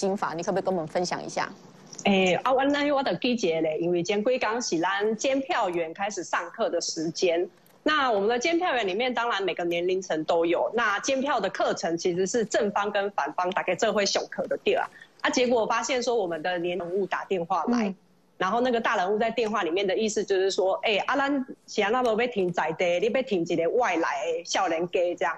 心法，你可不可以跟我们分享一下？哎、欸，啊，我那我的季节嘞，因为今归港是咱监票员开始上课的时间。那我们的监票员里面，当然每个年龄层都有。那监票的课程其实是正方跟反方大概这会上课的对啊。啊，结果发现说我们的年人物打电话来。嗯然后那个大人物在电话里面的意思就是说，哎、欸，阿兰现在那都被停在的，你被停几个外来少年给这样。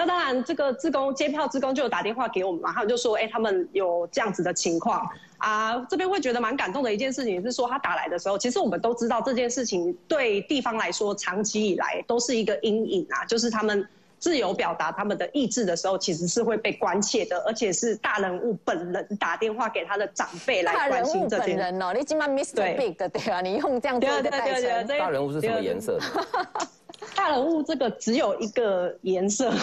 那当然，这个志工接票志工就有打电话给我们嘛，他们就说，哎、欸，他们有这样子的情况啊。这边会觉得蛮感动的一件事情是说，他打来的时候，其实我们都知道这件事情对地方来说，长期以来都是一个阴影啊，就是他们。自由表达他们的意志的时候，其实是会被关切的，而且是大人物本人打电话给他的长辈来关心这件。大人物本人哦，你今晚 Mr. Big 的对啊，你用这样子的代称。大人物是什么颜色？大人物这个只有一个颜色。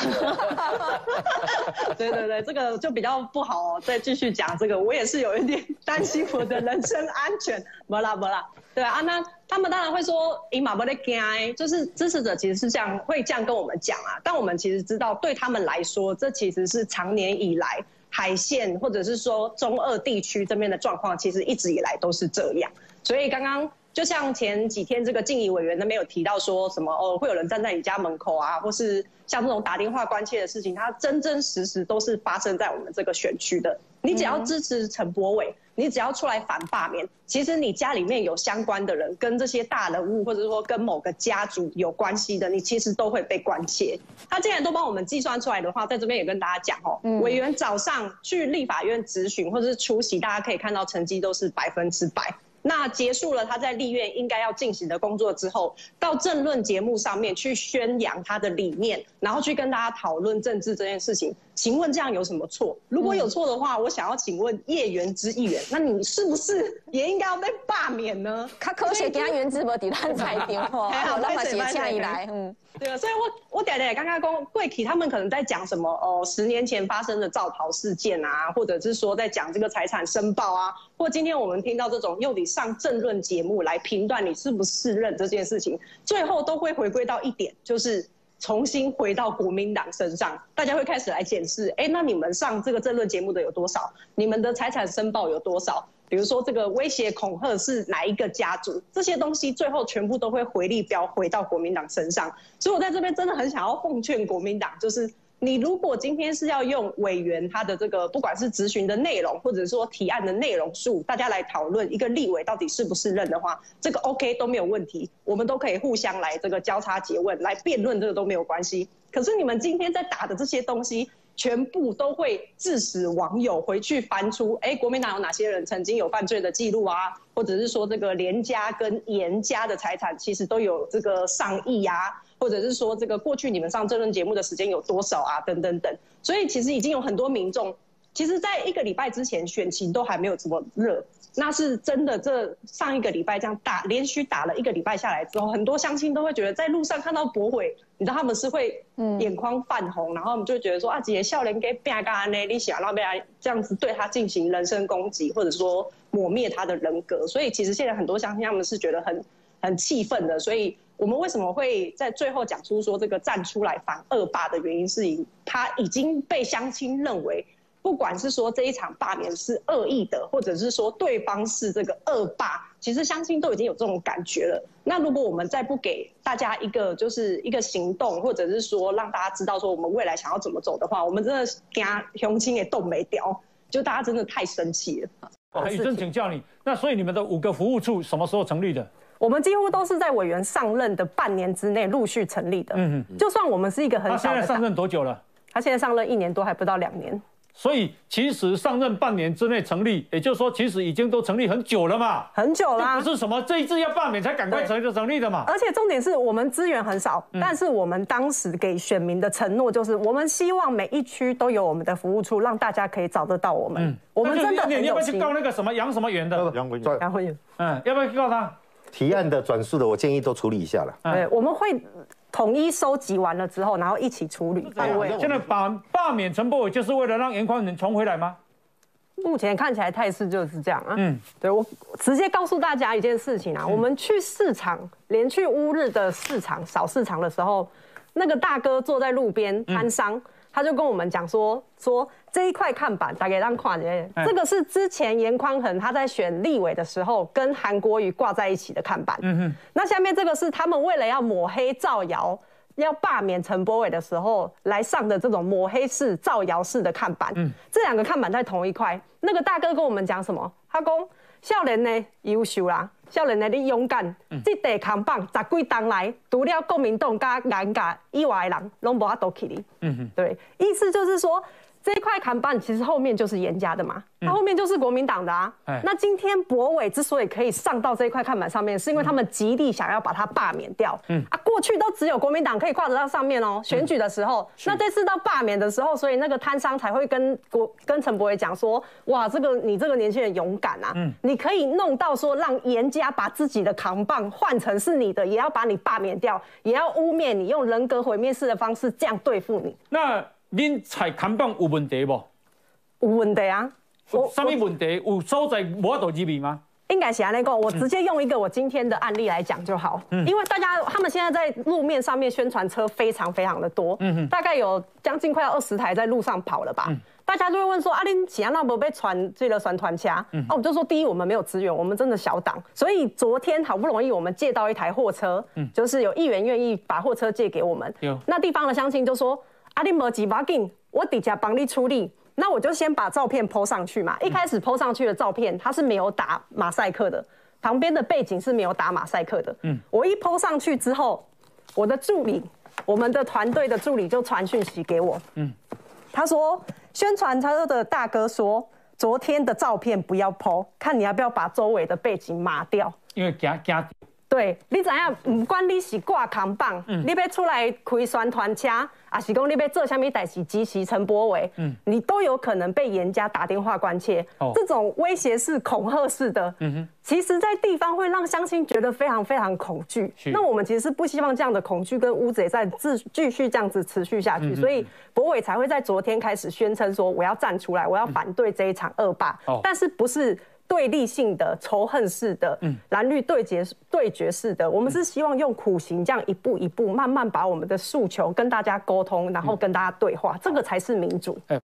对对对，这个就比较不好哦。再继续讲这个，我也是有一点担心我的人身安全。没啦没啦。对啊，那他们当然会说，伊马不得惊，就是支持者其实是这样会这样跟我们讲啊。但我们其实知道，对他们来说，这其实是长年以来海线或者是说中二地区这边的状况，其实一直以来都是这样。所以刚刚就像前几天这个静仪委员那边有提到说什么哦，会有人站在你家门口啊，或是像这种打电话关切的事情，它真真实实都是发生在我们这个选区的。你只要支持陈柏伟。你只要出来反罢免，其实你家里面有相关的人，跟这些大人物，或者说跟某个家族有关系的，你其实都会被关切。他既然都帮我们计算出来的话，在这边也跟大家讲哦，委员早上去立法院质询或者是出席，大家可以看到成绩都是百分之百。那结束了他在立院应该要进行的工作之后，到政论节目上面去宣扬他的理念，然后去跟大家讨论政治这件事情。请问这样有什么错？如果有错的话，我想要请问叶原之议员，那你是不是也应该要被罢免呢？他科学给他原子不抵烂彩电话，还好那么写下来。嗯，对啊，所以我我嗲嗲刚刚跟贵体他们可能在讲什么哦，十年前发生的造逃事件啊，或者是说在讲这个财产申报啊，或今天我们听到这种又得上政论节目来评断你是不是任这件事情，最后都会回归到一点，就是。重新回到国民党身上，大家会开始来检视，哎，那你们上这个政论节目的有多少？你们的财产申报有多少？比如说这个威胁恐吓是哪一个家族？这些东西最后全部都会回力标回到国民党身上。所以我在这边真的很想要奉劝国民党，就是。你如果今天是要用委员他的这个，不管是质询的内容，或者说提案的内容数，大家来讨论一个立委到底是不是任的话，这个 OK 都没有问题，我们都可以互相来这个交叉詰问，来辩论这个都没有关系。可是你们今天在打的这些东西，全部都会致使网友回去翻出，哎，国民党有哪些人曾经有犯罪的记录啊？或者是说这个连家跟严家的财产其实都有这个上亿啊？或者是说，这个过去你们上政论节目的时间有多少啊？等等等，所以其实已经有很多民众，其实在一个礼拜之前选情都还没有这么热，那是真的。这上一个礼拜这样打，连续打了一个礼拜下来之后，很多乡亲都会觉得，在路上看到驳回，你知道他们是会眼眶泛红，然后我们就会觉得说啊，姐笑脸给变干呢，你想让别人这样子对他进行人身攻击，或者说抹灭他的人格。所以其实现在很多乡亲他们是觉得很很气愤的，所以。我们为什么会在最后讲出说这个站出来反恶霸的原因，是因他已经被乡亲认为，不管是说这一场罢免是恶意的，或者是说对方是这个恶霸，其实乡亲都已经有这种感觉了。那如果我们再不给大家一个就是一个行动，或者是说让大家知道说我们未来想要怎么走的话，我们真的跟雄亲也动没掉，就大家真的太生气了。哦，宇正请教你，那所以你们的五个服务处什么时候成立的？我们几乎都是在委员上任的半年之内陆续成立的。嗯嗯。就算我们是一个很小的。他现在上任多久了？他现在上任一年多，还不到两年。所以其实上任半年之内成立，也就是说，其实已经都成立很久了嘛。很久了。不是什么这一次要罢免才赶快成就成立的嘛。而且重点是我们资源很少，但是我们当时给选民的承诺就是，我们希望每一区都有我们的服务处，让大家可以找得到我们。嗯。我们真的很有。你要不要去告那个什么杨什么元的？杨文元。杨文元。嗯，要不要去告他？提案的转述的，我建议都处理一下了。对，我们会统一收集完了之后，然后一起处理。现在把罢免陈柏伟，就是为了让严宽恒重回来吗？目前看起来态势就是这样啊。嗯，对，我直接告诉大家一件事情啊，我们去市场，连去乌日的市场、小市场的时候，那个大哥坐在路边摊商。他就跟我们讲说说这一块看板大概让跨年，这个是之前颜宽恒他在选立委的时候跟韩国瑜挂在一起的看板。嗯哼，那下面这个是他们为了要抹黑造谣。要罢免陈柏伟的时候来上的这种抹黑式、造谣式的看板，嗯，这两个看板在同一块。那个大哥跟我们讲什么？他讲笑脸呢优秀啦，少年的你勇敢，嗯、这地扛棒十几当来，除了国民党加颜家以外的人，拢无法度起你。嗯哼，对，意思就是说。这一块看板其实后面就是严家的嘛，它后面就是国民党的啊。那今天博伟之所以可以上到这一块看板上面，是因为他们极力想要把它罢免掉。嗯啊，过去都只有国民党可以挂得到上面哦。选举的时候，那这次到罢免的时候，所以那个摊商才会跟国跟陈博伟讲说：哇，这个你这个年轻人勇敢啊，你可以弄到说让严家把自己的扛棒换成是你的，也要把你罢免掉，也要污蔑你，用人格毁灭式的方式这样对付你。那。您采看板有问题不？有问题啊！有什么问题？有所在无法度入面吗？应该是安尼讲，我直接用一个我今天的案例来讲就好。嗯，因为大家他们现在在路面上面宣传车非常非常的多，嗯哼，大概有将近快要二十台在路上跑了吧。嗯，大家就会问说：啊，恁怎样那么被传这个宣传车？嗯，啊，我就说第一，我们没有资源，我们真的小党，所以昨天好不容易我们借到一台货车，嗯，就是有议员愿意把货车借给我们。有，那地方的乡亲就说。阿你莫急，不要紧，我底下帮你处理。那我就先把照片 po 上去嘛。一开始 po 上去的照片，它是没有打马赛克的，旁边的背景是没有打马赛克的。嗯，我一 po 上去之后，我的助理，我们的团队的助理就传讯息给我。嗯，他说宣传车的大哥说，昨天的照片不要 po，看你要不要把周围的背景抹掉，因为惊惊。对，你知影，不管你是挂扛棒，嗯、你要出来开宣传车，还是讲你要做什么代志支持陈柏伟，嗯，你都有可能被严家打电话关切。哦、这种威胁式、恐吓式的，嗯，其实在地方会让乡亲觉得非常非常恐惧。那我们其实是不希望这样的恐惧跟乌贼在继继续这样子持续下去，嗯、所以柏伟才会在昨天开始宣称说，我要站出来，我要反对这一场恶霸。哦、但是不是？对立性的、仇恨式的、蓝绿对决对决式的，我们是希望用苦行这样一步一步，慢慢把我们的诉求跟大家沟通，然后跟大家对话，这个才是民主。